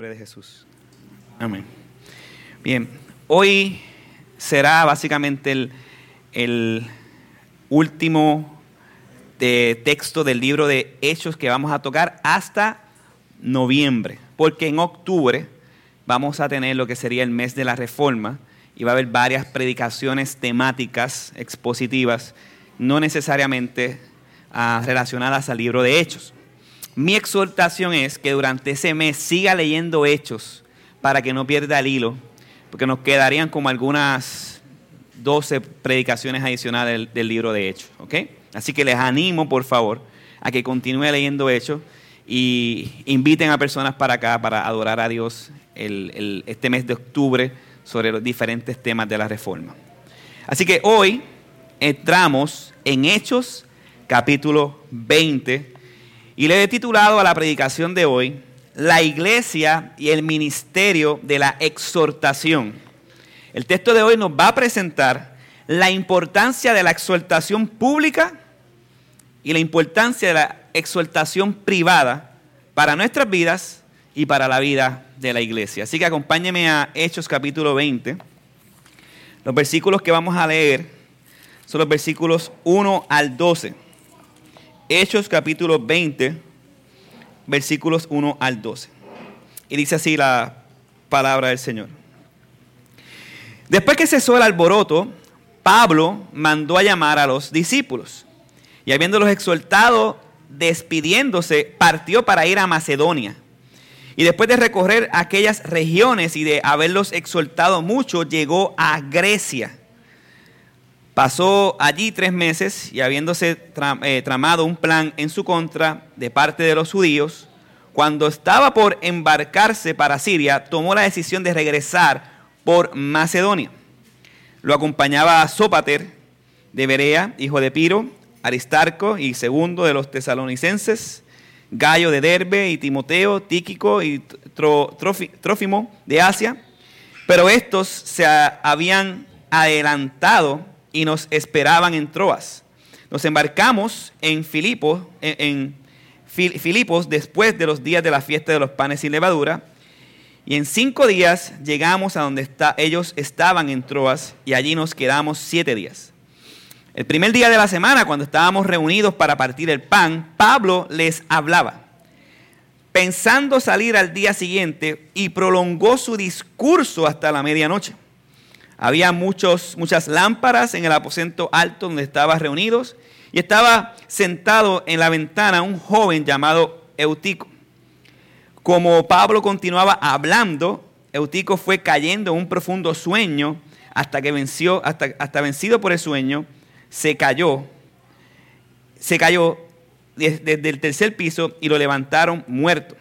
nombre de Jesús. Amén. Bien, hoy será básicamente el, el último de texto del libro de Hechos que vamos a tocar hasta noviembre, porque en octubre vamos a tener lo que sería el mes de la reforma y va a haber varias predicaciones temáticas expositivas, no necesariamente ah, relacionadas al libro de Hechos. Mi exhortación es que durante ese mes siga leyendo Hechos para que no pierda el hilo, porque nos quedarían como algunas 12 predicaciones adicionales del, libro de Hechos. Así que les animo, por favor, a que continúe leyendo Hechos y inviten a personas para acá para adorar a Dios este mes de octubre sobre los diferentes temas de la reforma. Así que hoy entramos en Hechos capítulo 20 y le he titulado a la predicación de hoy La iglesia y el ministerio de la exhortación. El texto de hoy nos va a presentar la importancia de la exhortación pública y la importancia de la exhortación privada para nuestras vidas y para la vida de la iglesia. Así que acompáñeme a Hechos capítulo 20. Los versículos que vamos a leer son los versículos 1 al 12. Hechos capítulo 20, versículos 1 al 12. Y dice así la palabra del Señor. Después que cesó el alboroto, Pablo mandó a llamar a los discípulos y habiéndolos exhortado, despidiéndose, partió para ir a Macedonia. Y después de recorrer aquellas regiones y de haberlos exhortado mucho, llegó a Grecia. Pasó allí tres meses y habiéndose eh, tramado un plan en su contra de parte de los judíos, cuando estaba por embarcarse para Siria, tomó la decisión de regresar por Macedonia. Lo acompañaba Sópater de Berea, hijo de Piro, Aristarco y segundo de los tesalonicenses, Gallo de Derbe y Timoteo, Tíquico y Trófimo de Asia. Pero estos se habían adelantado y nos esperaban en Troas. Nos embarcamos en Filipos, en, Filipos después de los días de la fiesta de los panes sin levadura. Y en cinco días llegamos a donde ellos estaban en Troas y allí nos quedamos siete días. El primer día de la semana, cuando estábamos reunidos para partir el pan, Pablo les hablaba, pensando salir al día siguiente y prolongó su discurso hasta la medianoche. Había muchos, muchas lámparas en el aposento alto donde estaba reunidos y estaba sentado en la ventana un joven llamado Eutico. Como Pablo continuaba hablando, Eutico fue cayendo en un profundo sueño hasta que venció, hasta, hasta vencido por el sueño, se cayó, se cayó desde el tercer piso y lo levantaron muerto.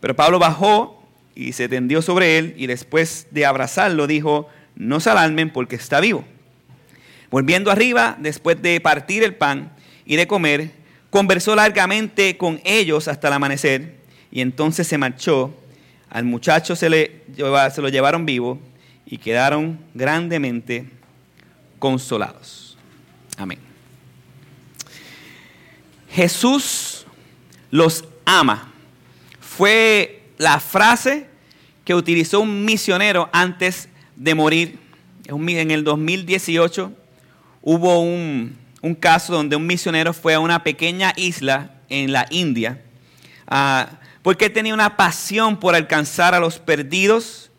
Pero Pablo bajó y se tendió sobre él y después de abrazarlo dijo, no se alarmen porque está vivo. Volviendo arriba, después de partir el pan y de comer, conversó largamente con ellos hasta el amanecer y entonces se marchó. Al muchacho se, le, se lo llevaron vivo y quedaron grandemente consolados. Amén. Jesús los ama. Fue la frase que utilizó un misionero antes de morir. En el 2018 hubo un, caso donde un misionero fue a una pequeña isla en la India ah, porque tenía una pasión por alcanzar a los perdidos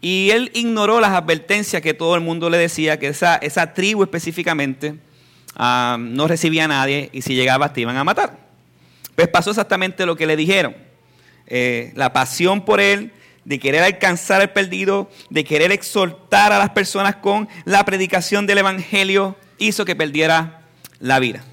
y él ignoró las advertencias que todo el mundo le decía, que esa, esa tribu específicamente Ah, no recibía a nadie y si llegabas te iban a matar. Pues pasó exactamente lo que le dijeron. Eh, la pasión por él, de querer alcanzar el perdido, de querer exhortar a las personas con la predicación del Evangelio, hizo que perdiera la vida.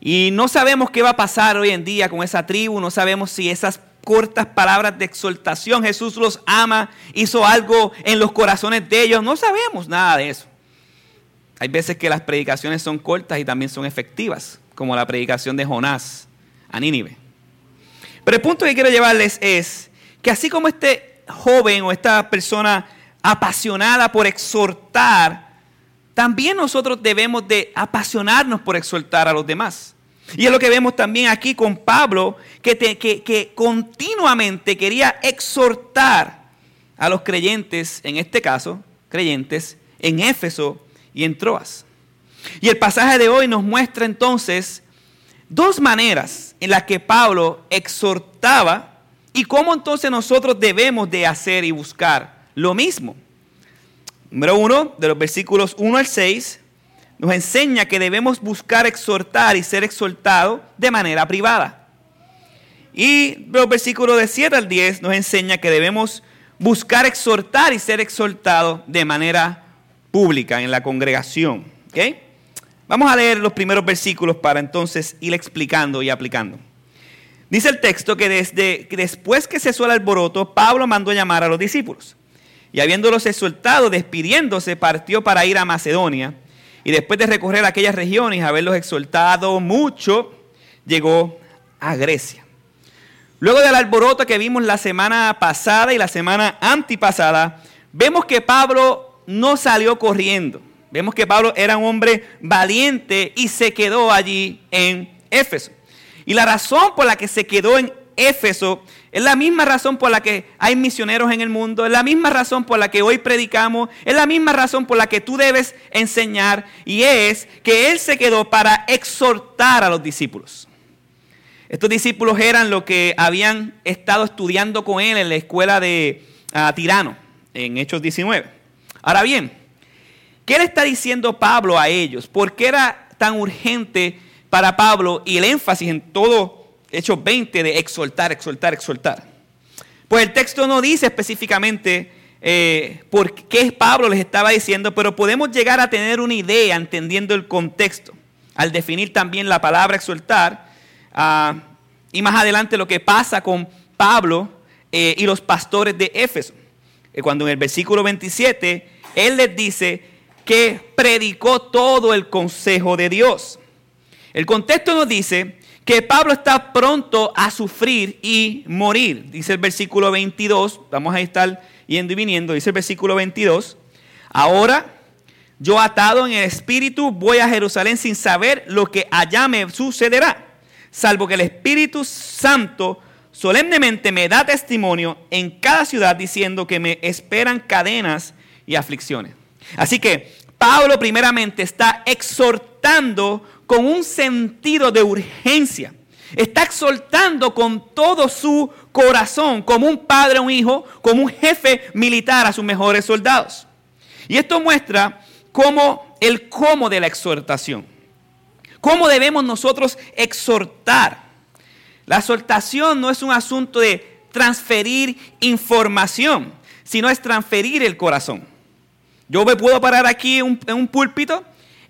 Y no sabemos qué va a pasar hoy en día con esa tribu, no sabemos si esas cortas palabras de exhortación, Jesús los ama, hizo algo en los corazones de ellos, no sabemos nada de eso. Hay veces que las predicaciones son cortas y también son efectivas, como la predicación de Jonás a Nínive. Pero el punto que quiero llevarles es así como este joven o esta persona apasionada por exhortar, también nosotros debemos de apasionarnos por exhortar a los demás. Y es lo que vemos también aquí con Pablo, que, que, continuamente quería exhortar a los creyentes, en este caso, creyentes, en Éfeso y en Troas. Y el pasaje de hoy nos muestra entonces dos maneras en las que Pablo exhortaba y cómo entonces nosotros debemos de hacer y buscar lo mismo. Número uno, de los versículos 1 al 6, nos enseña que debemos buscar exhortar y ser exhortado de manera privada. Y los versículos de 7 al 10 nos enseña que debemos buscar exhortar y ser exhortado de manera pública en la congregación. Vamos a leer los primeros versículos para entonces ir explicando y aplicando. Dice el texto que desde después que cesó el alboroto, Pablo mandó llamar a los discípulos. Y habiéndolos exhortado, despidiéndose, partió para ir a Macedonia y después de recorrer aquellas regiones haberlos exhortado mucho, llegó a Grecia. Luego del alboroto que vimos la semana pasada y la semana antipasada, vemos que Pablo no salió corriendo. Vemos que Pablo era un hombre valiente y se quedó allí en Éfeso. Y la razón por la que se quedó en Éfeso es la misma razón por la que hay misioneros en el mundo, es la misma razón por la que hoy predicamos, es la misma razón por la que tú debes enseñar y es que Él se quedó para exhortar a los discípulos. Estos discípulos eran los que habían estado estudiando con Él en la escuela de ah, Tirano, en Hechos 19. Ahora bien, ¿qué le está diciendo Pablo a ellos? ¿Por qué era tan urgente para Pablo y el énfasis en todo Hechos 20 de exhortar, exhortar, exhortar. Pues el texto no dice específicamente eh, por qué Pablo les estaba diciendo, pero podemos llegar a tener una idea entendiendo el contexto, al definir también la palabra exhortar, ah, y más adelante lo que pasa con Pablo eh, y los pastores de Éfeso, eh, cuando en el versículo 27 él les dice que predicó todo el consejo de Dios. El contexto nos dice que Pablo está pronto a sufrir y morir. Dice el versículo 22, vamos a estar yendo y viniendo, dice el versículo 22, ahora yo atado en el espíritu voy a Jerusalén sin saber lo que allá me sucederá, salvo que el Espíritu Santo solemnemente me da testimonio en cada ciudad diciendo que me esperan cadenas y aflicciones. Así que Pablo primeramente está exhortando con un sentido de urgencia. Está exhortando con todo su corazón, como un padre a un hijo, como un jefe militar a sus mejores soldados. Y esto muestra cómo el cómo de la exhortación. ¿Cómo debemos nosotros exhortar? La exhortación no es un asunto de transferir información, sino es transferir el corazón. Yo me puedo parar aquí en un púlpito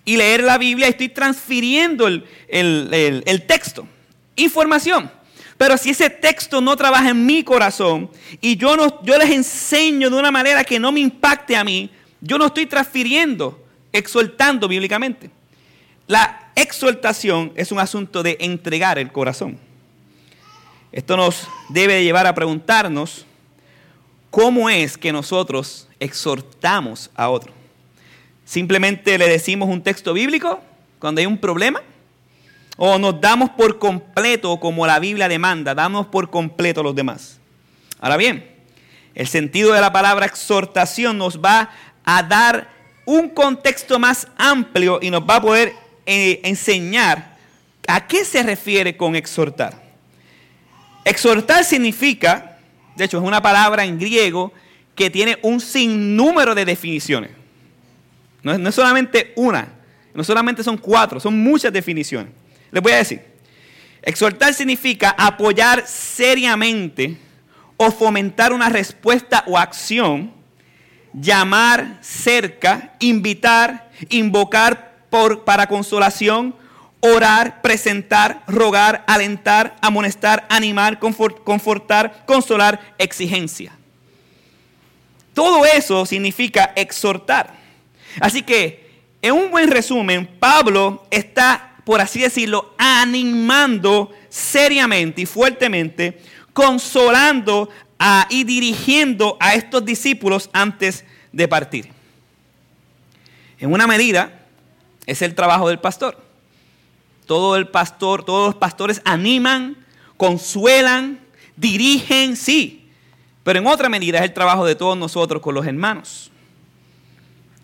y leer la Biblia, estoy transfiriendo el, texto, información. Pero si ese texto no trabaja en mi corazón y yo, no, yo les enseño de una manera que no me impacte a mí, yo no estoy transfiriendo, exhortando bíblicamente. La exhortación es un asunto de entregar el corazón. Esto nos debe llevar a preguntarnos cómo es que nosotros exhortamos a otros. Simplemente le decimos un texto bíblico cuando hay un problema. O nos damos por completo como la Biblia demanda, damos por completo a los demás. Ahora bien, el sentido de la palabra exhortación nos va a dar un contexto más amplio y nos va a poder eh, enseñar a qué se refiere con exhortar. Exhortar significa, de hecho es una palabra en griego que tiene un sinnúmero de definiciones. No es, solamente una, no solamente son cuatro, son muchas definiciones. Les voy a decir, exhortar significa apoyar seriamente o fomentar una respuesta o acción, llamar cerca, invitar, invocar por, para consolación, orar, presentar, rogar, alentar, amonestar, animar, confortar, consolar, exigencia. Todo eso significa exhortar. Así que, en un buen resumen, Pablo está, por así decirlo, animando seriamente y fuertemente, consolando y dirigiendo a estos discípulos antes de partir. En una medida, es el trabajo del pastor. todo el pastor, todos los pastores animan, consuelan, dirigen, sí. Pero en otra medida es el trabajo de todos nosotros con los hermanos.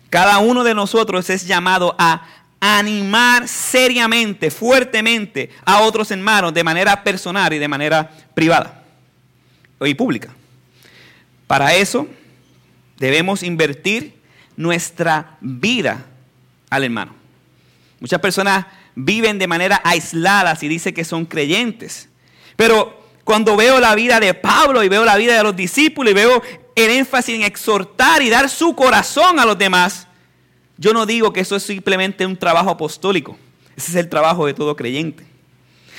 Cada uno de nosotros es llamado a animar seriamente, fuertemente a otros hermanos de manera personal y de manera privada y pública. Para eso debemos invertir nuestra vida al hermano. Muchas personas viven de manera aislada y dicen que son creyentes. Pero cuando veo la vida de Pablo y veo la vida de los discípulos y veo el énfasis en exhortar y dar su corazón a los demás, yo no digo que eso es simplemente un trabajo apostólico. Ese es el trabajo de todo creyente.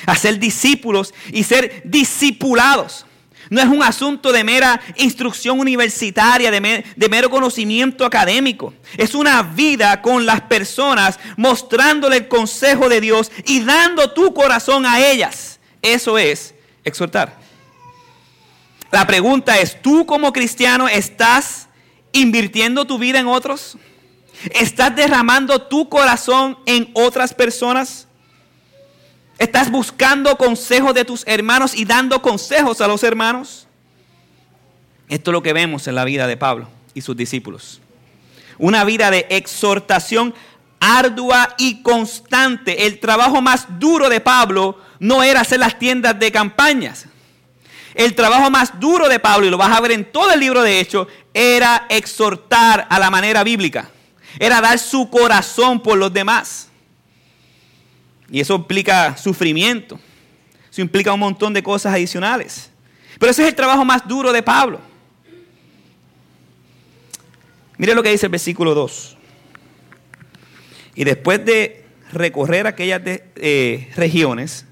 Hacer discípulos y ser discipulados. No es un asunto de mera instrucción universitaria, de, de, mero conocimiento académico. Es una vida con las personas, mostrándole el consejo de Dios y dando tu corazón a ellas. Eso es exhortar. La pregunta es, ¿tú como cristiano estás invirtiendo tu vida en otros? ¿Estás derramando tu corazón en otras personas? ¿Estás buscando consejos de tus hermanos y dando consejos a los hermanos? Esto es lo que vemos en la vida de Pablo y sus discípulos. Una vida de exhortación ardua y constante. El trabajo más duro de Pablo no era hacer las tiendas de campañas. El trabajo más duro de Pablo, y lo vas a ver en todo el libro de Hechos, era exhortar a la manera bíblica era dar su corazón por los demás. Y eso implica sufrimiento. Eso implica un montón de cosas adicionales. Pero ese es el trabajo más duro de Pablo. Mire lo que dice el versículo 2. Y después de recorrer aquellas eh, regiones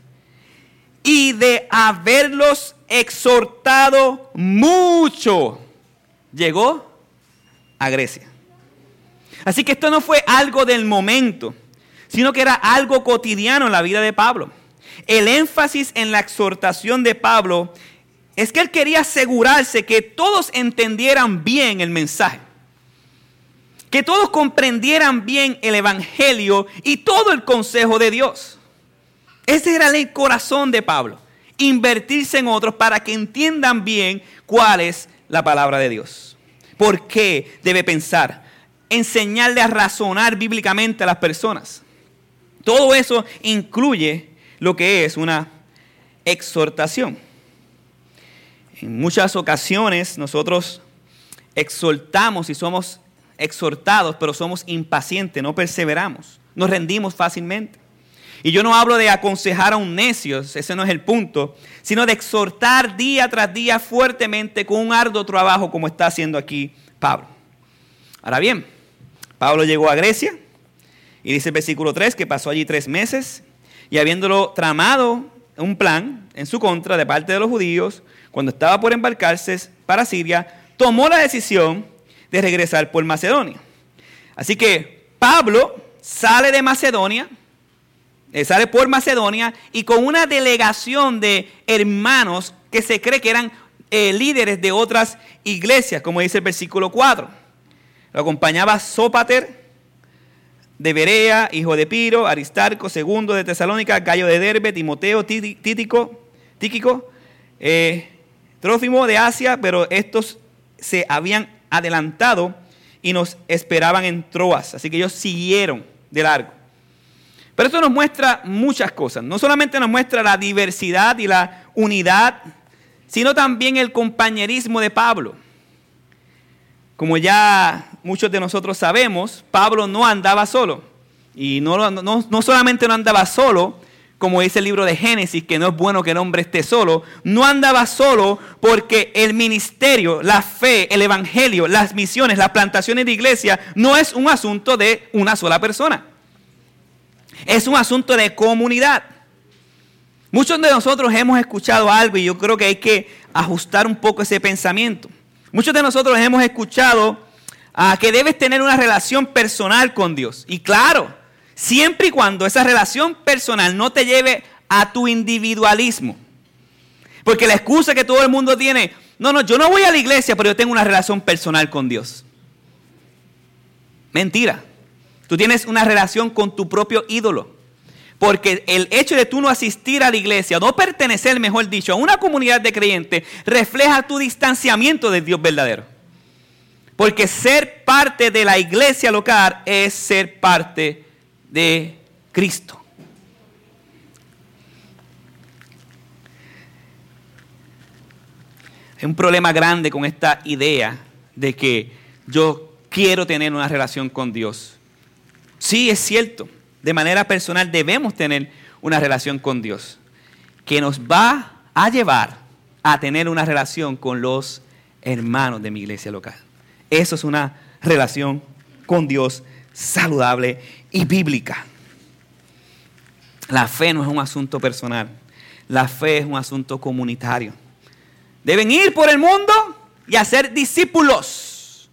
y de haberlos exhortado mucho, llegó a Grecia. Así que esto no fue algo del momento, sino que era algo cotidiano en la vida de Pablo. El énfasis en la exhortación de Pablo es que él quería asegurarse que todos entendieran bien el mensaje, que todos comprendieran bien el Evangelio y todo el consejo de Dios. Ese era el corazón de Pablo, invertirse en otros para que entiendan bien cuál es la palabra de Dios. ¿Por qué debe pensar? enseñarle a razonar bíblicamente a las personas. Todo eso incluye lo que es una exhortación. En muchas ocasiones nosotros exhortamos y somos exhortados, pero somos impacientes, no perseveramos, nos rendimos fácilmente. Y yo no hablo de aconsejar a un necio, ese no es el punto, sino de exhortar día tras día fuertemente con un arduo trabajo como está haciendo aquí Pablo. Ahora bien, Pablo llegó a Grecia y dice el versículo 3 que pasó allí tres meses y habiéndolo tramado un plan en su contra de parte de los judíos, cuando estaba por embarcarse para Siria, tomó la decisión de regresar por Macedonia. Así que Pablo sale de Macedonia, sale por Macedonia y con una delegación de hermanos que se cree que eran eh, líderes de otras iglesias, como dice el versículo 4. Lo acompañaba Sópater de Berea, hijo de Piro, Aristarco, segundo de Tesalónica, Gallo de Derbe, Timoteo, Títico, Tíquico, eh, Trófimo de Asia, pero estos se habían adelantado y nos esperaban en Troas. Así que ellos siguieron de largo. Pero esto nos muestra muchas cosas. No solamente nos muestra la diversidad y la unidad, sino también el compañerismo de Pablo. Como ya muchos de nosotros sabemos, Pablo no andaba solo. Y no, no, solamente no andaba solo, como dice el libro de Génesis, que no es bueno que el hombre esté solo, no andaba solo porque el ministerio, la fe, el evangelio, las misiones, las plantaciones de iglesia, no es un asunto de una sola persona. Es un asunto de comunidad. Muchos de nosotros hemos escuchado algo y yo creo que hay que ajustar un poco ese pensamiento. Muchos de nosotros hemos escuchado ah, que debes tener una relación personal con Dios. Y claro, siempre y cuando esa relación personal no te lleve a tu individualismo. Porque la excusa que todo el mundo tiene, no, no, yo no voy a la iglesia, pero yo tengo una relación personal con Dios. Mentira. Tú tienes una relación con tu propio ídolo. Porque el hecho de tú no asistir a la iglesia, no pertenecer, mejor dicho, a una comunidad de creyentes, refleja tu distanciamiento del Dios verdadero. Porque ser parte de la iglesia local es ser parte de Cristo. Hay un problema grande con esta idea de que yo quiero tener una relación con Dios. Sí, es cierto. De manera personal debemos tener una relación con Dios que nos va a llevar a tener una relación con los hermanos de mi iglesia local. Eso es una relación con Dios saludable y bíblica. La fe no es un asunto personal, la fe es un asunto comunitario. Deben ir por el mundo y hacer discípulos.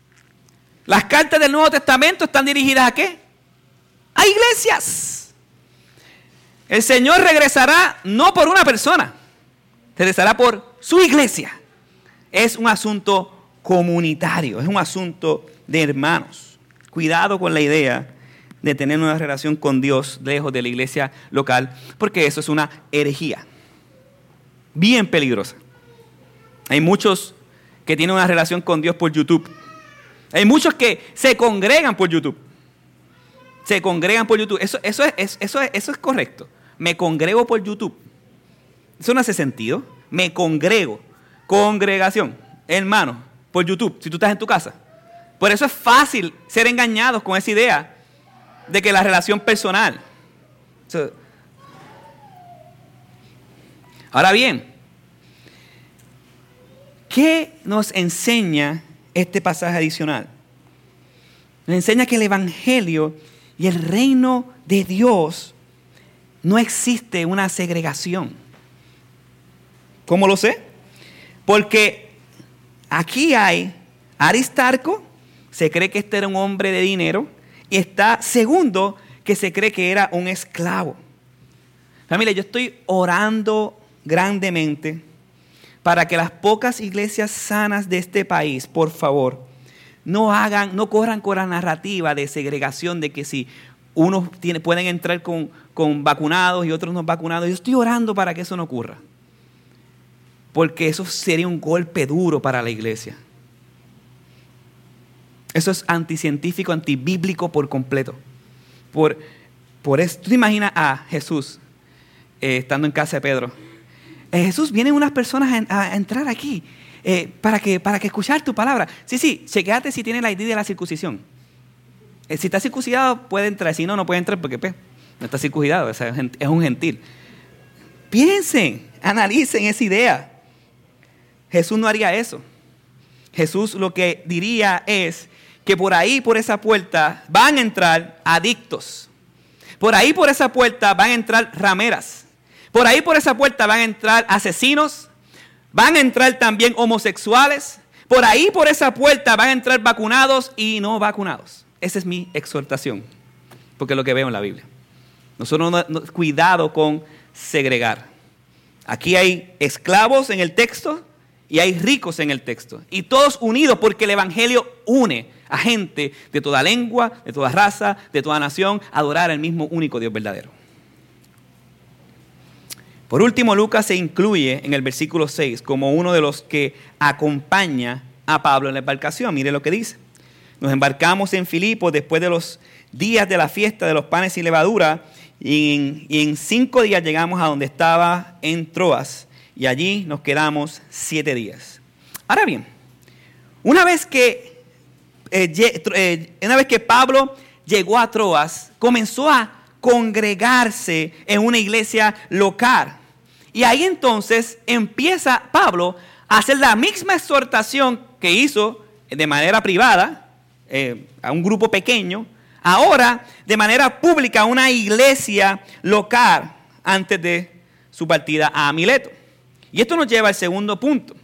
Las cartas del Nuevo Testamento están dirigidas a qué? A iglesias. El Señor regresará no por una persona, regresará por su iglesia. Es un asunto comunitario, es un asunto de hermanos. Cuidado con la idea de tener una relación con Dios lejos de la iglesia local, porque eso es una herejía bien peligrosa. Hay muchos que tienen una relación con Dios por YouTube. Hay muchos que se congregan por YouTube. Se congregan por YouTube. Eso, eso, es, eso, eso es correcto. Me congrego por YouTube. Eso no hace sentido. Me congrego. Congregación. Hermano, por YouTube, si tú estás en tu casa. Por eso es fácil ser engañados con esa idea de que la relación personal. Ahora bien, ¿qué nos enseña este pasaje adicional? Nos enseña que el Evangelio y el reino de Dios no existe una segregación. ¿Cómo lo sé? Porque aquí hay Aristarco, se cree que este era un hombre de dinero, y está segundo, que se cree que era un esclavo. Familia, yo estoy orando grandemente para que las pocas iglesias sanas de este país, por favor, no hagan, no corran con la narrativa de segregación de que si unos pueden entrar con, con vacunados y otros no vacunados. Yo estoy orando para que eso no ocurra. Porque eso sería un golpe duro para la iglesia. Eso es anticientífico, antibíblico por completo. Por, por eso, tú te imaginas a Jesús eh, estando en casa de Pedro. Eh, Jesús, vienen unas personas a, entrar aquí eh, para, que, para que escuchar tu palabra. Sí, sí, chequeate si tiene la idea de la circuncisión. si está circuncidado, puede entrar. Si no, no puede entrar porque pues, no está circuncidado, es un gentil. Piensen, analicen esa idea. Jesús no haría eso. Jesús lo que diría es, que por ahí, por esa puerta, van a entrar adictos. Por ahí, por esa puerta, van a entrar rameras. Por ahí, por esa puerta, van a entrar asesinos. Van a entrar también homosexuales. Por ahí, por esa puerta, van a entrar vacunados y no vacunados. Esa es mi exhortación, porque es lo que veo en la Biblia. Nosotros no, cuidado con segregar. Aquí hay esclavos en el texto y hay ricos en el texto. Y todos unidos porque el Evangelio une a gente de toda lengua, de toda raza, de toda nación, a adorar al mismo único Dios verdadero. Por último, Lucas se incluye en el versículo 6 como uno de los que acompaña a Pablo en la embarcación. Mire lo que dice. Nos embarcamos en Filipo después de los días de la fiesta de los panes y levadura y en, cinco días llegamos a donde estaba en Troas y allí nos quedamos siete días. Ahora bien, una vez que eh, eh, una vez que Pablo llegó a Troas, comenzó a congregarse en una iglesia local. Y ahí entonces empieza Pablo a hacer la misma exhortación que hizo de manera privada eh, a un grupo pequeño, ahora de manera pública a una iglesia local antes de su partida a Mileto. Y esto nos lleva al segundo punto.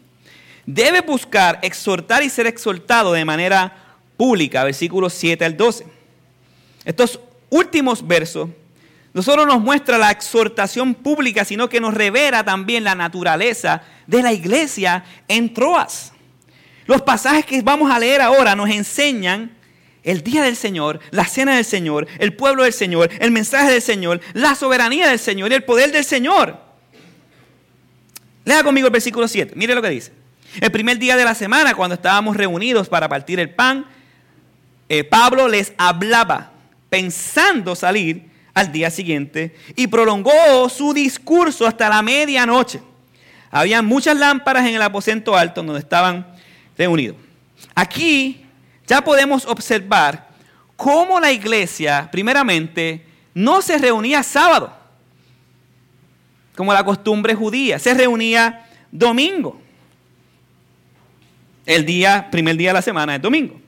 Debe buscar exhortar y ser exhortado de manera pública, versículos 7 al 12. Estos últimos versos no solo nos muestra la exhortación pública, sino que nos revela también la naturaleza de la iglesia en Troas. Los pasajes que vamos a leer ahora nos enseñan el día del Señor, la cena del Señor, el pueblo del Señor, el mensaje del Señor, la soberanía del Señor y el poder del Señor. Lea conmigo el versículo 7. Mire lo que dice. El primer día de la semana, cuando estábamos reunidos para partir el pan, eh, Pablo les hablaba pensando salir al día siguiente y prolongó su discurso hasta la medianoche. Había muchas lámparas en el aposento alto donde estaban reunidos. Aquí ya podemos observar cómo la iglesia, primeramente, no se reunía sábado, como la costumbre judía, se reunía domingo. El día, primer día de la semana es domingo.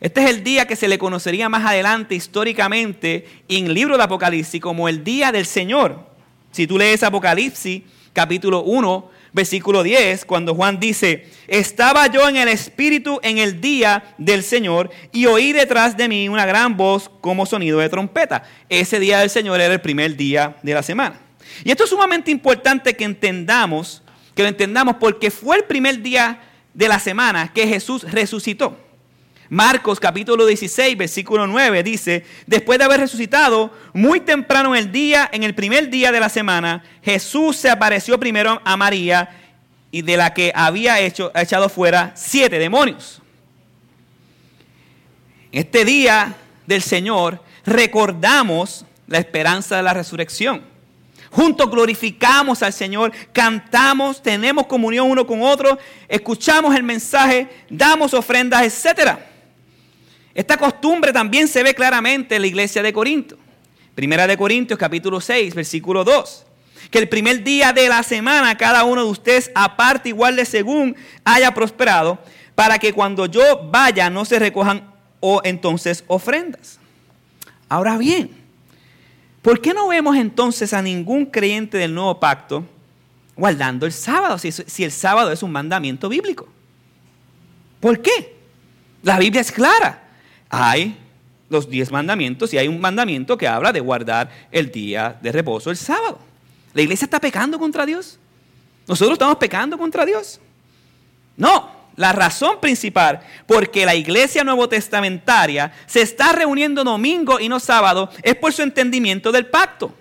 Este es el día que se le conocería más adelante históricamente en el libro de Apocalipsis como el día del Señor. Si tú lees Apocalipsis capítulo 1, versículo 10, cuando Juan dice, estaba yo en el Espíritu en el día del Señor y oí detrás de mí una gran voz como sonido de trompeta. Ese día del Señor era el primer día de la semana. Y esto es sumamente importante que entendamos, que lo entendamos porque fue el primer día de la semana que Jesús resucitó. Marcos capítulo 16, versículo 9 dice, después de haber resucitado, muy temprano en el día, en el primer día de la semana, Jesús se apareció primero a María y de la que había hecho, echado fuera siete demonios. Este día del Señor recordamos la esperanza de la resurrección. Juntos glorificamos al Señor, cantamos, tenemos comunión uno con otro, escuchamos el mensaje, damos ofrendas, etcétera. Esta costumbre también se ve claramente en la iglesia de Corinto. Primera de Corintios capítulo 6, versículo 2. Que el primer día de la semana cada uno de ustedes aparte igual de según haya prosperado, para que cuando yo vaya no se recojan o entonces ofrendas. Ahora bien, ¿por qué no vemos entonces a ningún creyente del nuevo pacto guardando el sábado si el sábado es un mandamiento bíblico? ¿Por qué? La Biblia es clara hay los diez mandamientos y hay un mandamiento que habla de guardar el día de reposo, el sábado. ¿La iglesia está pecando contra Dios? ¿Nosotros estamos pecando contra Dios? No, la razón principal porque la iglesia nuevo testamentaria se está reuniendo domingo y no sábado es por su entendimiento del pacto.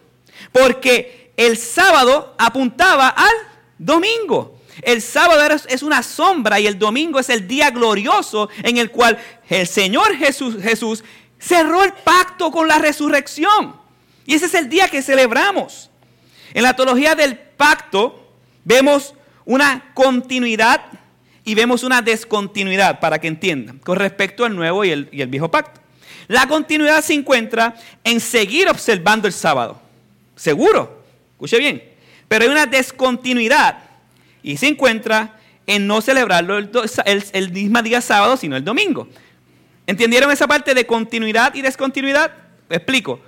Porque el sábado apuntaba al domingo. El sábado es una sombra y el domingo es el día glorioso en el cual el Señor Jesús, Jesús cerró el pacto con la resurrección. Y ese es el día que celebramos. En la teología del pacto vemos una continuidad y vemos una descontinuidad, para que entiendan, con respecto al nuevo y el, y el viejo pacto. La continuidad se encuentra en seguir observando el sábado. Seguro, escuche bien. Pero hay una descontinuidad y se encuentra en no celebrarlo el, mismo día sábado, sino el domingo. ¿Entendieron esa parte de continuidad y descontinuidad? explico.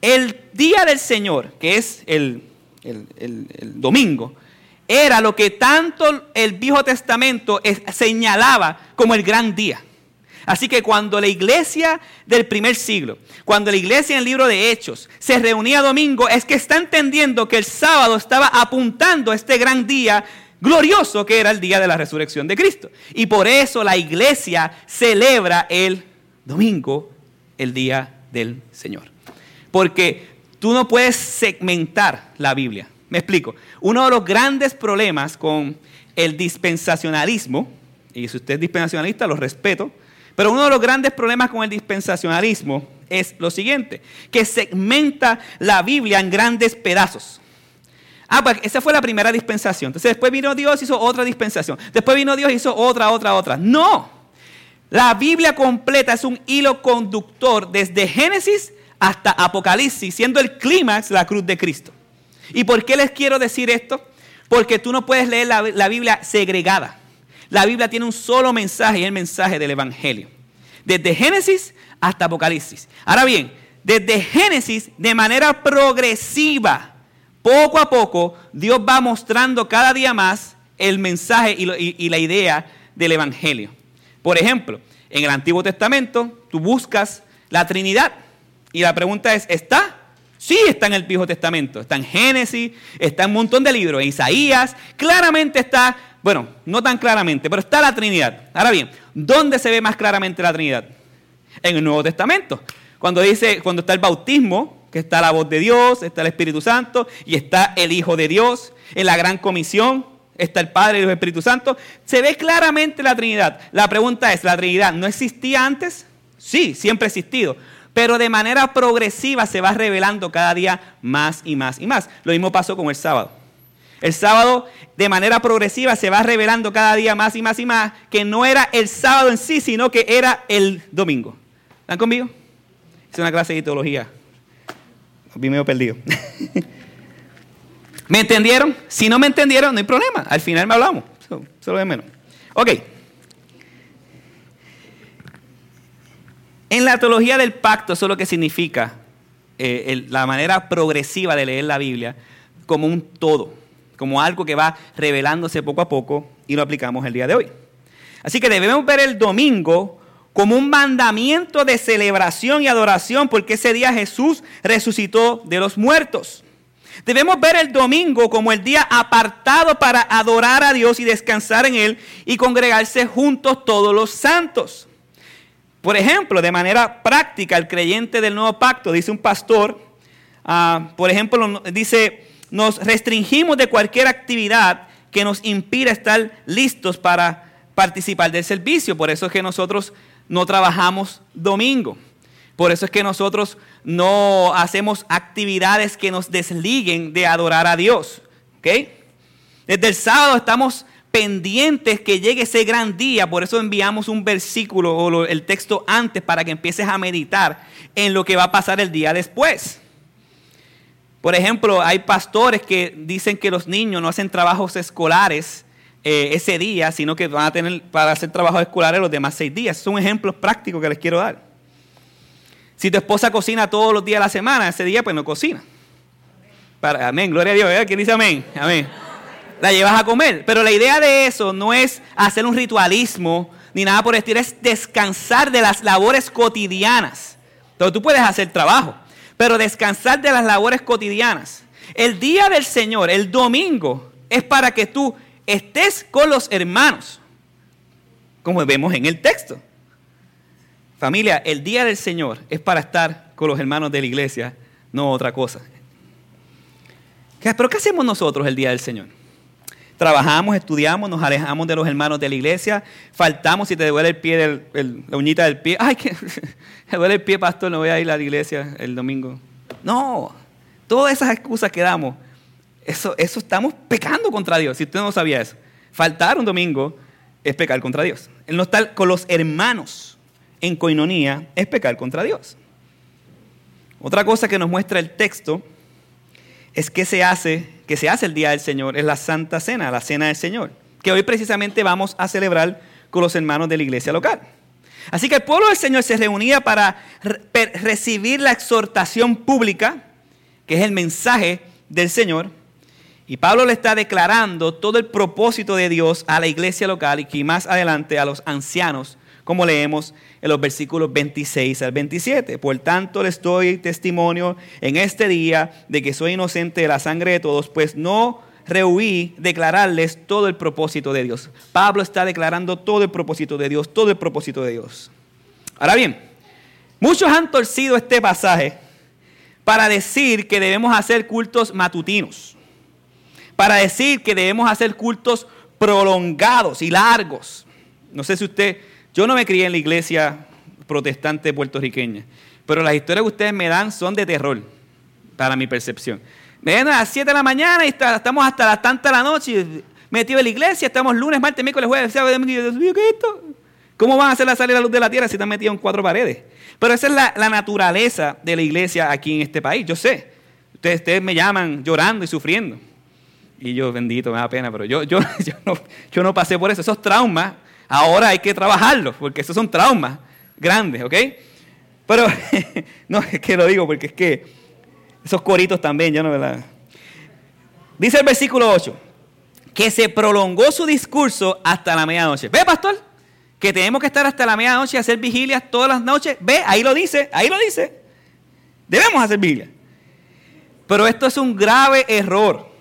El día del Señor, que es el, el, domingo, era lo que tanto el Viejo Testamento señalaba como el gran día. Así que cuando la iglesia del primer siglo, cuando la iglesia en el libro de Hechos se reunía domingo, es que está entendiendo que el sábado estaba apuntando este gran día glorioso que era el día de la resurrección de Cristo. Y por eso la iglesia celebra el domingo, el día del Señor. Porque tú no puedes segmentar la Biblia. Me explico. Uno de los grandes problemas con el dispensacionalismo, y si usted es dispensacionalista, lo respeto, pero uno de los grandes problemas con el dispensacionalismo es lo siguiente, que segmenta la Biblia en grandes pedazos. Ah, pues esa fue la primera dispensación. Entonces después vino Dios y hizo otra dispensación. Después vino Dios hizo otra, otra, otra. No. La Biblia completa es un hilo conductor desde Génesis hasta Apocalipsis, siendo el clímax la cruz de Cristo. ¿Y por qué les quiero decir esto? Porque tú no puedes leer la, la Biblia segregada. La Biblia tiene un solo mensaje y es el mensaje del Evangelio. Desde Génesis hasta Apocalipsis. Ahora bien, desde Génesis, de manera progresiva, poco a poco, Dios va mostrando cada día más el mensaje y, la idea del Evangelio. Por ejemplo, en el Antiguo Testamento, tú buscas la Trinidad. Y la pregunta es, ¿está? Sí, está en el Viejo Testamento. Está en Génesis, está en un montón de libros. En Isaías, claramente está bueno, no tan claramente, pero está la Trinidad. Ahora bien, ¿dónde se ve más claramente la Trinidad? en el Nuevo Testamento. Cuando dice, cuando está el bautismo, que está la voz de Dios, está el Espíritu Santo y está el Hijo de Dios, en la gran comisión está el Padre y el Espíritu Santo, se ve claramente la Trinidad. La pregunta es, ¿la Trinidad no existía antes? Sí, siempre ha existido, pero de manera progresiva se va revelando cada día más y más y más. Lo mismo pasó con el sábado. El sábado de manera progresiva se va revelando cada día más y más y más que no era el sábado en sí, sino que era el domingo. ¿Están conmigo? Es una clase de teología. Vi medio perdido. ¿Me entendieron? Si no me entendieron, no hay problema. Al final me hablamos. Solo de menos. Ok. En la teología del pacto, eso es lo que significa eh, la manera progresiva de leer la Biblia como un todo, como algo que va revelándose poco a poco y lo aplicamos el día de hoy. Así que debemos ver el domingo como un mandamiento de celebración y adoración, porque ese día Jesús resucitó de los muertos. Debemos ver el domingo como el día apartado para adorar a Dios y descansar en Él y congregarse juntos todos los santos. Por ejemplo, de manera práctica, el creyente del nuevo pacto, dice un pastor, ah, por ejemplo, dice, nos restringimos de cualquier actividad que nos impida estar listos para participar del servicio. Por eso es que nosotros no trabajamos domingo. Por eso es que nosotros no hacemos actividades que nos desliguen de adorar a Dios. Desde el sábado estamos pendientes que llegue ese gran día, por eso enviamos un versículo o el texto antes para que empieces a meditar en lo que va a pasar el día después. Por ejemplo, hay pastores que dicen que los niños no hacen trabajos escolares eh, ese día, sino que van a tener para hacer trabajos escolares los demás seis días. Son ejemplos prácticos que les quiero dar. Si tu esposa cocina todos los días de la semana, ese día pues no cocina. Amén, gloria a Dios. ¿Quién dice amén? Amén. La llevas a comer. Pero la idea de eso no es hacer un ritualismo ni nada por el estilo, es descansar de las labores cotidianas. Entonces tú puedes hacer trabajo, pero descansar de las labores cotidianas. El día del Señor, el domingo, es para que tú estés con los hermanos, como vemos en el texto. Familia, el día del Señor es para estar con los hermanos de la iglesia, no otra cosa. Pero ¿qué hacemos nosotros el día del Señor? Trabajamos, estudiamos, nos alejamos de los hermanos de la iglesia, faltamos si te duele el pie, la uñita del pie. Ay, que me duele el pie, pastor, no voy a ir a la iglesia el domingo. No, todas esas excusas que damos eso, eso estamos pecando contra Dios. Si usted no sabía eso, faltar un domingo es pecar contra Dios. El no estar con los hermanos en coinonía es pecar contra Dios. Otra cosa que nos muestra el texto es que se hace, que se hace el día del Señor, es la Santa Cena, la Cena del Señor, que hoy precisamente vamos a celebrar con los hermanos de la iglesia local. Así que el pueblo del Señor se reunía para recibir la exhortación pública, que es el mensaje del Señor, y Pablo le está declarando todo el propósito de Dios a la iglesia local y más adelante a los ancianos, como leemos en los versículos 26 al 27. Por tanto, les doy testimonio en este día de que soy inocente de la sangre de todos, pues no rehuí declararles todo el propósito de Dios. Pablo está declarando todo el propósito de Dios, todo el propósito de Dios. Ahora bien, muchos han torcido este pasaje para decir que debemos hacer cultos matutinos para decir que debemos hacer cultos prolongados y largos. No sé si usted, yo no me crié en la iglesia protestante puertorriqueña, pero las historias que ustedes me dan son de terror, para mi percepción. Me ven a las 7 de la mañana y estamos hasta las tantas de la noche metidos en la iglesia, estamos lunes, martes, miércoles, jueves, sábado, domingo, Dios ¿qué es esto? ¿Cómo van a hacer la salida de la luz de la tierra si están metidos en cuatro paredes? Pero esa es la, naturaleza de la iglesia aquí en este país, yo sé. ustedes me llaman llorando y sufriendo. Y yo, bendito, me da pena, pero yo, yo, yo no pasé por eso. Esos traumas, ahora hay que trabajarlos, porque esos son traumas grandes, ¿ok? Pero, no, es que lo digo porque es que esos coritos también, yo no, ¿verdad? Dice el versículo 8, que se prolongó su discurso hasta la medianoche. ¿Ve, pastor? Que tenemos que estar hasta la medianoche y hacer vigilias todas las noches. Ve, ahí lo dice, ahí lo dice. Debemos hacer vigilias. Pero esto es un grave error.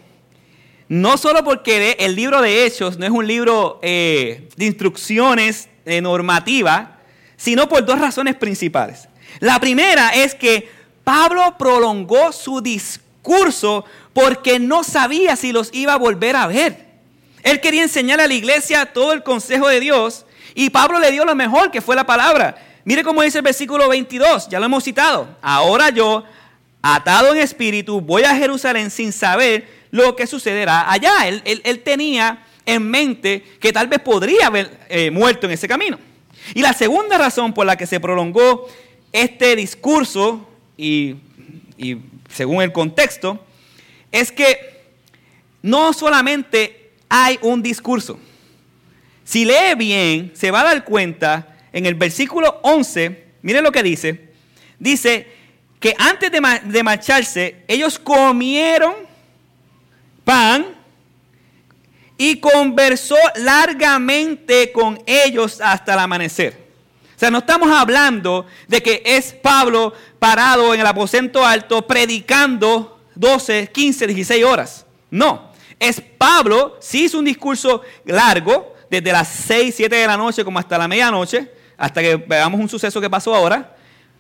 No solo porque el libro de Hechos no es un libro eh, de instrucciones eh, normativa, sino por dos razones principales. La primera es que Pablo prolongó su discurso porque no sabía si los iba a volver a ver. Él quería enseñar a la iglesia todo el consejo de Dios y Pablo le dio lo mejor, que fue la palabra. Mire cómo dice el versículo 22, ya lo hemos citado. Ahora yo, atado en espíritu, voy a Jerusalén sin saber lo que sucederá allá. Él, tenía en mente que tal vez podría haber eh, muerto en ese camino. Y la segunda razón por la que se prolongó este discurso, y, y según el contexto, es que no solamente hay un discurso. Si lee bien, se va a dar cuenta en el versículo 11, mire lo que dice. Dice que antes de marcharse, ellos comieron pan y conversó largamente con ellos hasta el amanecer. O sea, no estamos hablando de que es Pablo parado en el aposento alto predicando 12, 15, 16 horas. No, es Pablo, sí hizo un discurso largo, desde las 6, 7 de la noche como hasta la medianoche, hasta que veamos un suceso que pasó ahora.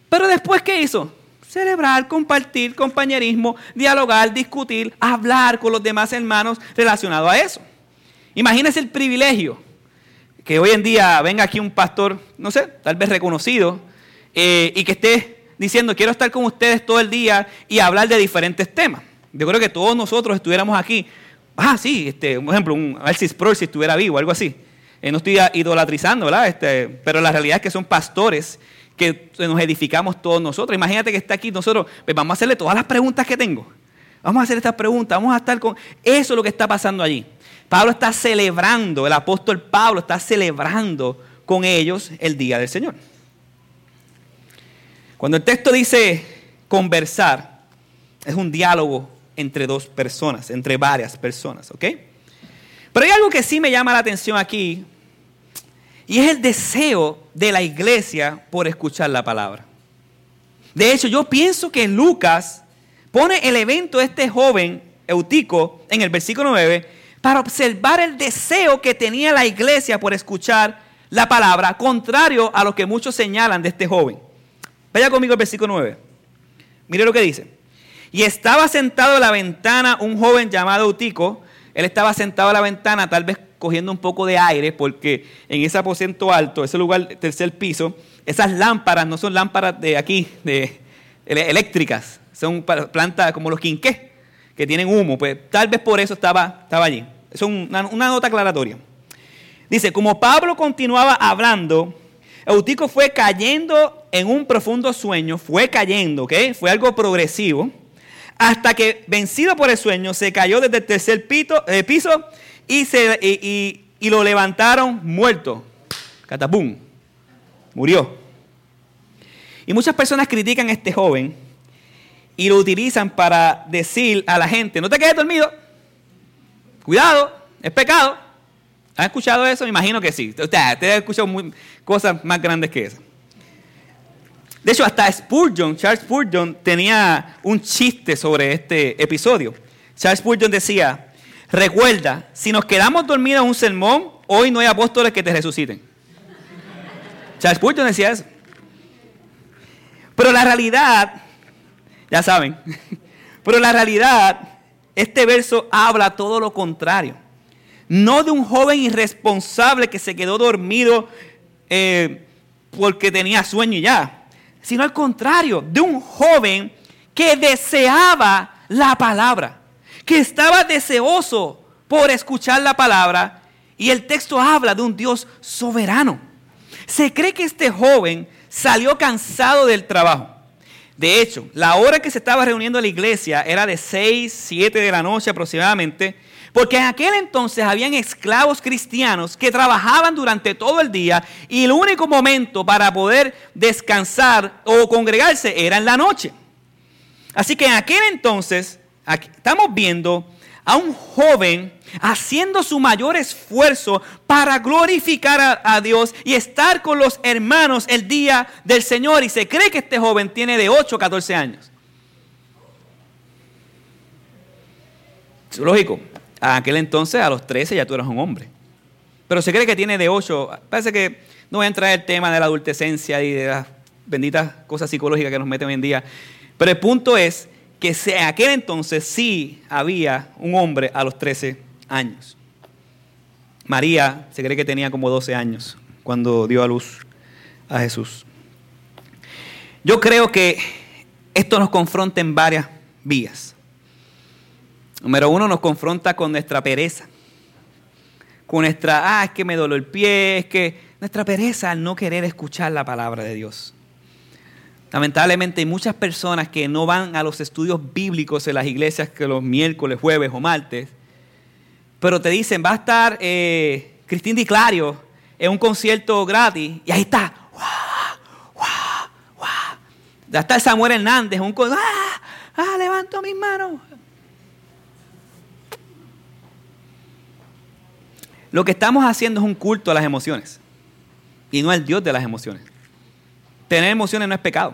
Pero después, ¿qué hizo? Celebrar, compartir, compañerismo, dialogar, discutir, hablar con los demás hermanos relacionado a eso. Imagínese el privilegio que hoy en día venga aquí un pastor, no sé, tal vez reconocido, eh, y que esté diciendo, quiero estar con ustedes todo el día y hablar de diferentes temas. Yo creo que todos nosotros estuviéramos aquí ah, sí, este, por ejemplo, un Alcis Pro si estuviera vivo, algo así. Eh, no estoy idolatrizando, ¿verdad? Este, pero la realidad es que son pastores que nos edificamos todos nosotros. Imagínate que está aquí nosotros, pues vamos a hacerle todas las preguntas que tengo. Vamos a hacer estas preguntas, vamos a estar con... Eso es lo que está pasando allí. Pablo está celebrando, el apóstol Pablo está celebrando con ellos el día del Señor. Cuando el texto dice conversar, es un diálogo entre dos personas, entre varias personas, ¿ok? Pero hay algo que sí me llama la atención aquí, y es el deseo de la iglesia por escuchar la palabra. De hecho, yo pienso que Lucas pone el evento de este joven Eutico en el versículo 9 para observar el deseo que tenía la iglesia por escuchar la palabra, contrario a lo que muchos señalan de este joven. Vaya conmigo al versículo 9. Mire lo que dice. Y estaba sentado en la ventana un joven llamado Utico. Él estaba sentado en la ventana, tal vez cogiendo un poco de aire, porque en ese aposento alto, ese lugar, tercer piso, esas lámparas no son lámparas de aquí, de eléctricas, son plantas como los quinqués, que tienen humo. Pues tal vez por eso estaba, estaba allí. Es una, nota aclaratoria. Dice, como Pablo continuaba hablando, Eutico fue cayendo en un profundo sueño, fue cayendo, ¿ok? Fue algo progresivo hasta que, vencido por el sueño, se cayó desde el tercer eh, piso y, lo levantaron muerto. Catapum. Murió. Y muchas personas critican a este joven y lo utilizan para decir a la gente, no te quedes dormido, cuidado, es pecado. ¿Han escuchado eso? Me imagino que sí. Ustedes han escuchado cosas más grandes que esas. De hecho, hasta Spurgeon, Charles Spurgeon, tenía un chiste sobre este episodio. Charles Spurgeon decía, recuerda, si nos quedamos dormidos en un sermón, hoy no hay apóstoles que te resuciten. Charles Spurgeon decía eso. Pero la realidad, ya saben, pero la realidad, este verso habla todo lo contrario. No de un joven irresponsable que se quedó dormido eh, porque tenía sueño y ya sino al contrario, de un joven que deseaba la palabra, que estaba deseoso por escuchar la palabra, y el texto habla de un Dios soberano. Se cree que este joven salió cansado del trabajo. De hecho, la hora que se estaba reuniendo la iglesia era de 6, 7 de la noche aproximadamente, porque en aquel entonces habían esclavos cristianos que trabajaban durante todo el día y el único momento para poder descansar o congregarse era en la noche. Así que en aquel entonces estamos viendo a un joven haciendo su mayor esfuerzo para glorificar a, Dios y estar con los hermanos el día del Señor. Y se cree que este joven tiene de 8 a 14 años. Es lógico, a aquel entonces, a los 13, ya tú eras un hombre. Pero se cree que tiene de 8, parece que No voy a entrar en el tema de la adultecencia y de las benditas cosas psicológicas que nos meten hoy en día. Pero el punto es que en aquel entonces sí había un hombre a los 13 años. María se cree que tenía como 12 años cuando dio a luz a Jesús. Yo creo que esto nos confronta en varias vías. Número uno, nos confronta con nuestra pereza. Con nuestra, ah, es que me doló el pie, es que nuestra pereza al no querer escuchar la palabra de Dios. Lamentablemente hay muchas personas que no van a los estudios bíblicos en las iglesias que los miércoles, jueves o martes, pero te dicen, va a estar eh, Cristín Di Clario en un concierto gratis y ahí está. Ya está Samuel Hernández, un ¡ah! ¡ah! levanto mis manos. Lo que estamos haciendo es un culto a las emociones y no al Dios de las emociones. Tener emociones no es pecado,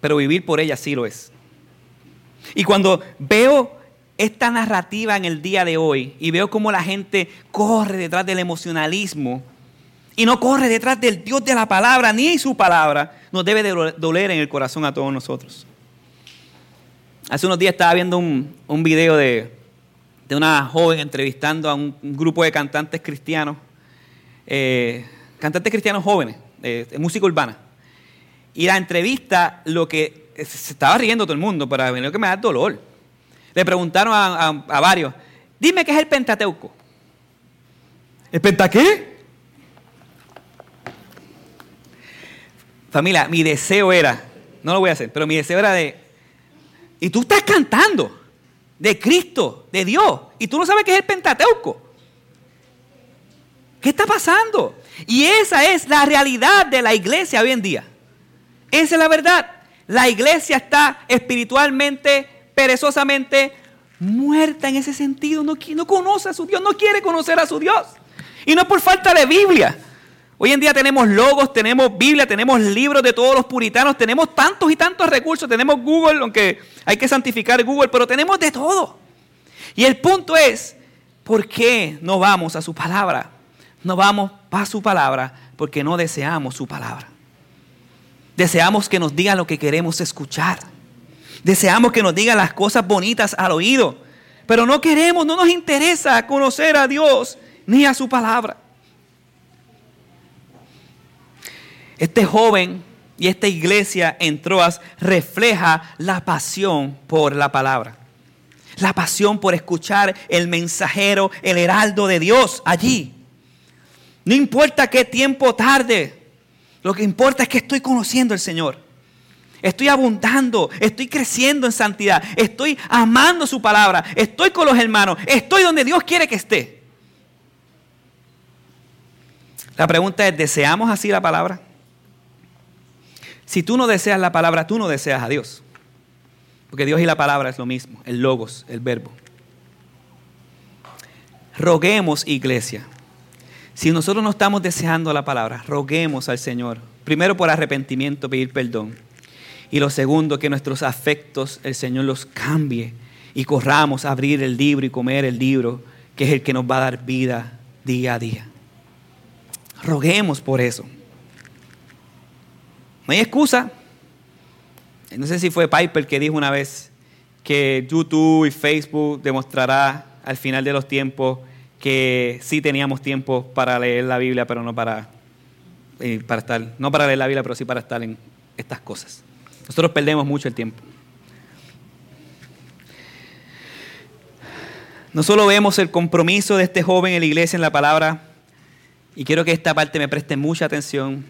pero vivir por ellas sí lo es. Y cuando veo esta narrativa en el día de hoy y veo cómo la gente corre detrás del emocionalismo y no corre detrás del Dios de la palabra ni su palabra, nos debe de doler en el corazón a todos nosotros. Hace unos días estaba viendo un, video de, una joven entrevistando a un, grupo de cantantes cristianos, eh, cantantes cristianos jóvenes música urbana. Y la entrevista, lo que se estaba riendo todo el mundo, pero lo que me da dolor. Le preguntaron a, varios, dime qué es el Pentateuco. ¿El Penta qué? Familia, mi deseo era, no lo voy a hacer, pero mi deseo era de, y tú estás cantando de Cristo, de Dios, y tú no sabes qué es el Pentateuco. ¿Qué está pasando? Y esa es la realidad de la iglesia hoy en día. Esa es la verdad. La iglesia está espiritualmente, perezosamente muerta en ese sentido. No, no conoce a su Dios, no quiere conocer a su Dios. Y no por falta de Biblia. Hoy en día tenemos logos, tenemos Biblia, tenemos libros de todos los puritanos, tenemos tantos y tantos recursos, tenemos Google, aunque hay que santificar Google, pero tenemos de todo. Y el punto es, ¿por qué no vamos a su palabra? no vamos para su palabra porque no deseamos su palabra. Deseamos que nos diga lo que queremos escuchar. Deseamos que nos diga las cosas bonitas al oído. Pero no queremos, no nos interesa conocer a Dios ni a su palabra. Este joven y esta iglesia en Troas refleja la pasión por la palabra. La pasión por escuchar el mensajero, el heraldo de Dios allí. No importa qué tiempo tarde. Lo que importa es que estoy conociendo al Señor. Estoy abundando, estoy creciendo en santidad, estoy amando su palabra, estoy con los hermanos, estoy donde Dios quiere que esté. La pregunta es, ¿deseamos así la palabra? Si tú no deseas la palabra, tú no deseas a Dios. Porque Dios y la palabra es lo mismo, el logos, el verbo. Roguemos, iglesia, si nosotros no estamos deseando la palabra, roguemos al Señor. Primero por arrepentimiento, pedir perdón. Y lo segundo, que nuestros afectos el Señor los cambie y corramos a abrir el libro y comer el libro, que es el que nos va a dar vida día a día. Roguemos por eso. No hay excusa. No sé si fue Piper que dijo una vez que YouTube y Facebook demostrará al final de los tiempos que sí teníamos tiempo para leer la Biblia, pero no para, eh, para estar, no para leer la Biblia, pero sí para estar en estas cosas. Nosotros perdemos mucho el tiempo. No solo vemos el compromiso de este joven en la iglesia en la palabra, y quiero que esta parte me preste mucha atención,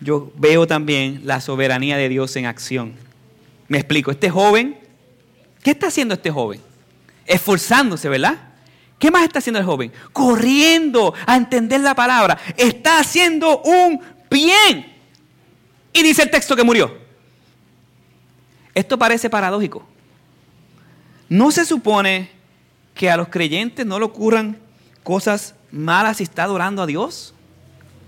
yo veo también la soberanía de Dios en acción. Me explico, este joven, ¿qué está haciendo este joven? Esforzándose, ¿verdad? ¿Qué más está haciendo el joven? Corriendo a entender la palabra. Está haciendo un bien. Y dice el texto que murió. Esto parece paradójico. ¿No se supone que a los creyentes no le ocurran cosas malas si está adorando a Dios?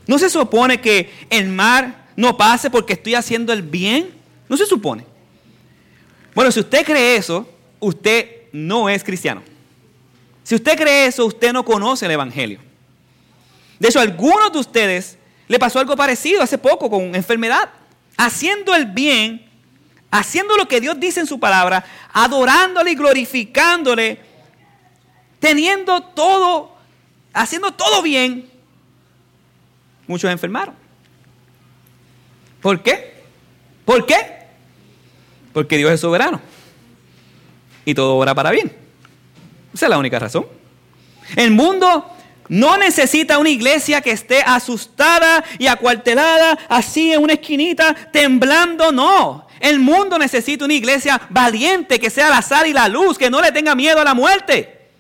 ¿No se supone que el mar no pase porque estoy haciendo el bien? No se supone. Bueno, si usted cree eso, usted no es cristiano. Si usted cree eso, usted no conoce el Evangelio. De hecho, a algunos de ustedes le pasó algo parecido hace poco con enfermedad. Haciendo el bien, haciendo lo que Dios dice en su palabra, adorándole y glorificándole, teniendo todo, haciendo todo bien, muchos enfermaron. ¿Por qué? ¿Por qué? Porque Dios es soberano y todo obra para bien. Esa es la única razón. El mundo no necesita una iglesia que esté asustada y acuartelada así en una esquinita, temblando, no. El mundo necesita una iglesia valiente, que sea la sal y la luz, que no le tenga miedo a la muerte.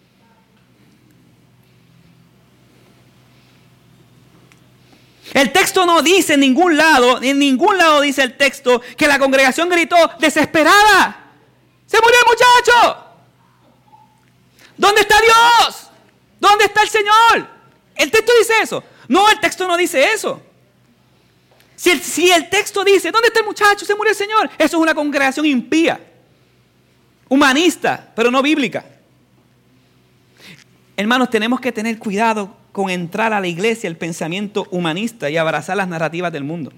El texto no dice en ningún lado, en ningún lado dice el texto que la congregación gritó desesperada. Se murió el muchacho. ¿Dónde está Dios? ¿Dónde está el Señor? El texto dice eso. No, el texto no dice eso. Si el, texto dice, ¿dónde está el muchacho? Se murió el Señor. Eso es una congregación impía, humanista, pero no bíblica. Hermanos, tenemos que tener cuidado con entrar a la iglesia el pensamiento humanista y abrazar las narrativas del mundo.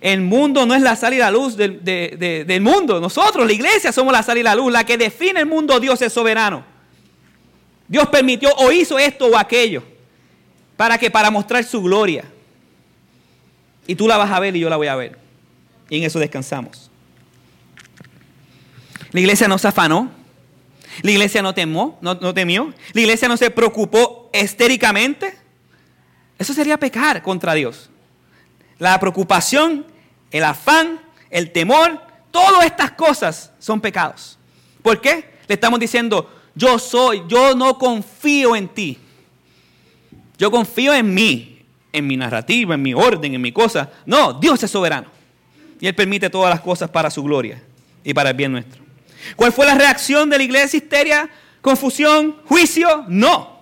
El mundo no es la sal y la luz del, del, mundo. Nosotros, la iglesia, somos la sal y la luz. La que define el mundo, Dios es soberano. Dios permitió o hizo esto o aquello. ¿Para que Para mostrar su gloria. Y tú la vas a ver y yo la voy a ver. Y en eso descansamos. La iglesia no se afanó. La iglesia no, temó, no, no temió. La iglesia no se preocupó estéricamente. Eso sería pecar contra Dios. La preocupación, el afán, el temor, todas estas cosas son pecados. ¿Por qué? Le estamos diciendo, yo soy, yo no confío en ti. Yo confío en mí, en mi narrativa, en mi orden, en mi cosa. No, Dios es soberano. Y Él permite todas las cosas para su gloria y para el bien nuestro. ¿Cuál fue la reacción de la iglesia? Histeria, confusión, juicio. No.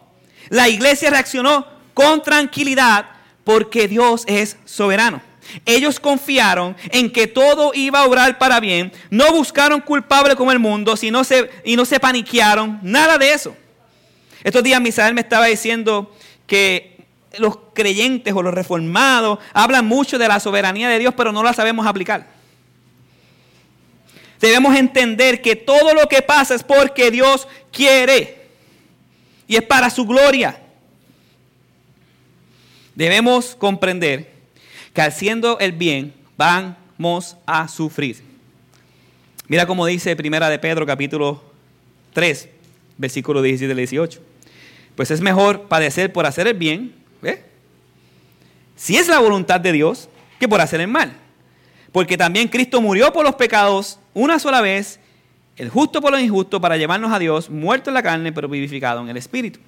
La iglesia reaccionó con tranquilidad porque Dios es soberano. Ellos confiaron en que todo iba a obrar para bien, no buscaron culpable como el mundo sino se, y no se paniquearon, nada de eso. Estos días Misael me estaba diciendo que los creyentes o los reformados hablan mucho de la soberanía de Dios, pero no la sabemos aplicar. Debemos entender que todo lo que pasa es porque Dios quiere y es para su gloria. Debemos comprender que haciendo el bien vamos a sufrir. Mira cómo dice Primera de Pedro capítulo 3, versículo 17 y 18. Pues es mejor padecer por hacer el bien, si es la voluntad de Dios, que por hacer el mal. Porque también Cristo murió por los pecados una sola vez, el justo por lo injusto, para llevarnos a Dios, muerto en la carne, pero vivificado en el Espíritu.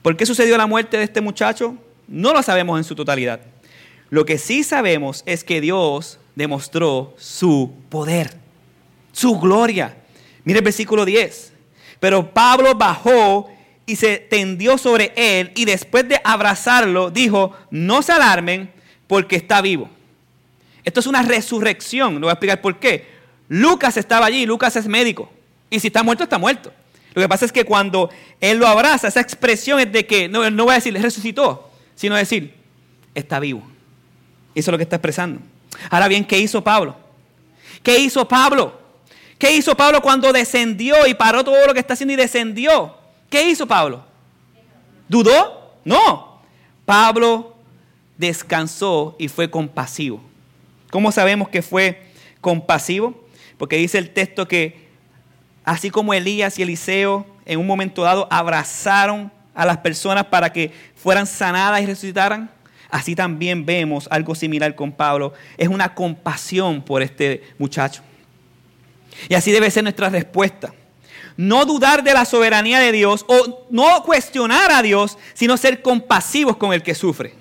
¿Por qué sucedió la muerte de este muchacho? No lo sabemos en su totalidad. Lo que sí sabemos es que Dios demostró su poder, su gloria. Mire el versículo 10. Pero Pablo bajó y se tendió sobre él y después de abrazarlo dijo, no se alarmen porque está vivo. Esto es una resurrección, le voy a explicar por qué. Lucas estaba allí, Lucas es médico. Y si está muerto, está muerto. Lo que pasa es que cuando él lo abraza, esa expresión es de que, no, no voy a decir, resucitó, sino decir, está vivo. Eso es lo que está expresando. Ahora bien, ¿qué hizo Pablo? ¿Qué hizo Pablo? ¿Qué hizo Pablo cuando descendió y paró todo lo que está haciendo y descendió? ¿Qué hizo Pablo? ¿Dudó? No. Pablo descansó y fue compasivo. ¿Cómo sabemos que fue compasivo? Porque dice el texto que así como Elías y Eliseo en un momento dado abrazaron a las personas para que fueran sanadas y resucitaran, así también vemos algo similar con Pablo. Es una compasión por este muchacho. Y así debe ser nuestra respuesta. No dudar de la soberanía de Dios o no cuestionar a Dios, sino ser compasivos con el que sufre.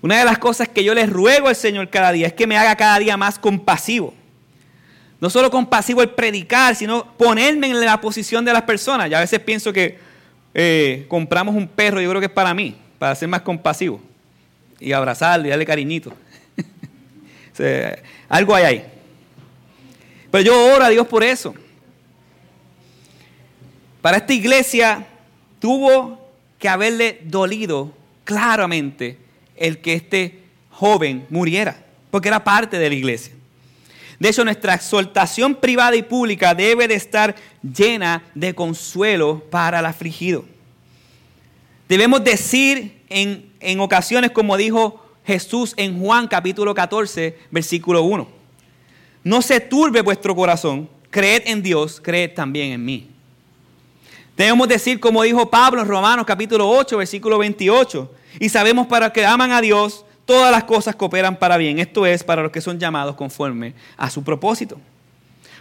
Una de las cosas que yo les ruego al Señor cada día es que me haga cada día más compasivo. No solo compasivo el predicar, sino ponerme en la posición de las personas. Ya a veces pienso que eh, compramos un perro, yo creo que es para mí, para ser más compasivo. Y abrazarle y darle cariñito. algo hay ahí. Pero yo oro a Dios por eso. Para esta iglesia tuvo que haberle dolido claramente el que este joven muriera, porque era parte de la iglesia. De hecho, nuestra exhortación privada y pública debe de estar llena de consuelo para el afligido. Debemos decir en, en ocasiones, como dijo Jesús en Juan capítulo 14, versículo 1, no se turbe vuestro corazón, creed en Dios, creed también en mí. Debemos decir, como dijo Pablo en Romanos capítulo 8, versículo 28, y sabemos para que aman a Dios, todas las cosas cooperan para bien. Esto es para los que son llamados conforme a su propósito.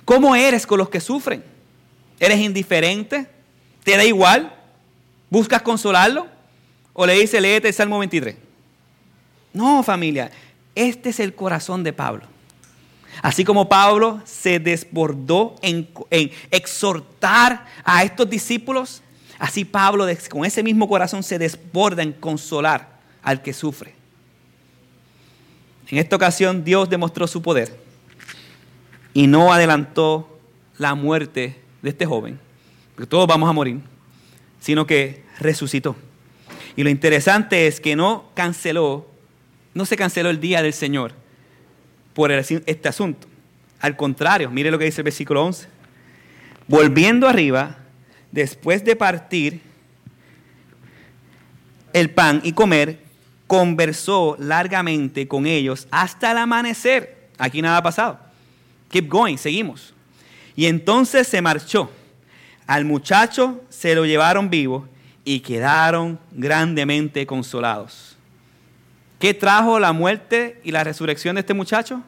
¿Cómo eres con los que sufren? ¿Eres indiferente? ¿Te da igual? ¿Buscas consolarlo? ¿O le dice, léete el Salmo 23? No, familia, este es el corazón de Pablo. Así como Pablo se desbordó en, exhortar a estos discípulos, así Pablo con ese mismo corazón se desborda en consolar al que sufre. En esta ocasión Dios demostró su poder y no adelantó la muerte de este joven, porque todos vamos a morir, sino que resucitó. Y lo interesante es que no canceló, no se canceló el día del Señor por este asunto. Al contrario, mire lo que dice el versículo 11. Volviendo arriba, después de partir el pan y comer, conversó largamente con ellos hasta el amanecer. Aquí nada ha pasado. Keep going, seguimos. Y entonces se marchó. Al muchacho se lo llevaron vivo y quedaron grandemente consolados. ¿Qué trajo la muerte y la resurrección de este muchacho?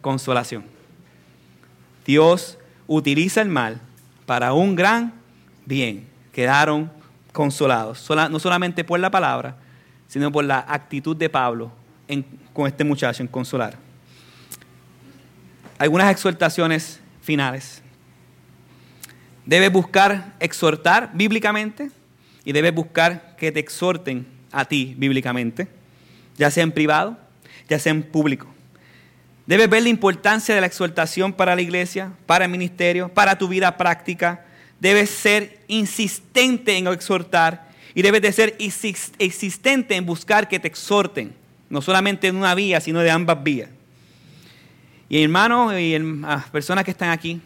Consolación. Dios utiliza el mal para un gran bien. Quedaron consolados, no solamente por la palabra, sino por la actitud de Pablo con este muchacho en consolar. Algunas exhortaciones finales. Debes buscar exhortar bíblicamente y debes buscar que te exhorten a ti bíblicamente ya sea en privado, ya sea en público. Debes ver la importancia de la exhortación para la iglesia, para el ministerio, para tu vida práctica. Debes ser insistente en exhortar y debes de ser insistente en buscar que te exhorten, no solamente en una vía, sino de ambas vías. Y hermanos y personas que están aquí,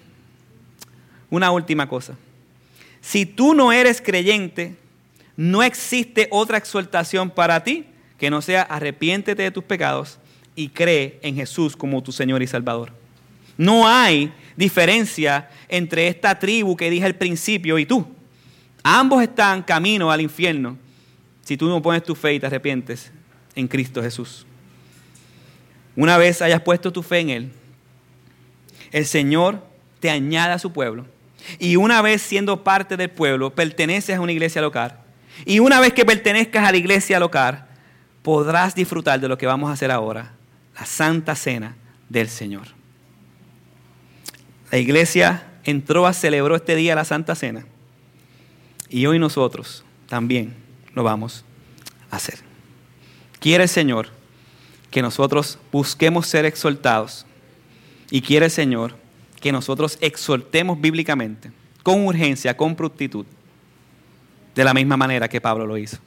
una última cosa. Si tú no eres creyente, no existe otra exhortación para ti que no sea arrepiéntete de tus pecados y cree en Jesús como tu Señor y Salvador. No hay diferencia entre esta tribu que dije al principio y tú. Ambos están camino al infierno si tú no pones tu fe y te arrepientes en Cristo Jesús. Una vez hayas puesto tu fe en Él, el Señor te añade a su pueblo. Y una vez siendo parte del pueblo, perteneces a una iglesia local. Y una vez que pertenezcas a la iglesia local, podrás disfrutar de lo que vamos a hacer ahora, la Santa Cena del Señor. La iglesia entró a celebró este día la Santa Cena y hoy nosotros también lo vamos a hacer. Quiere el Señor que nosotros busquemos ser exaltados y quiere el Señor que nosotros exhortemos bíblicamente, con urgencia, con prontitud, de la misma manera que Pablo lo hizo.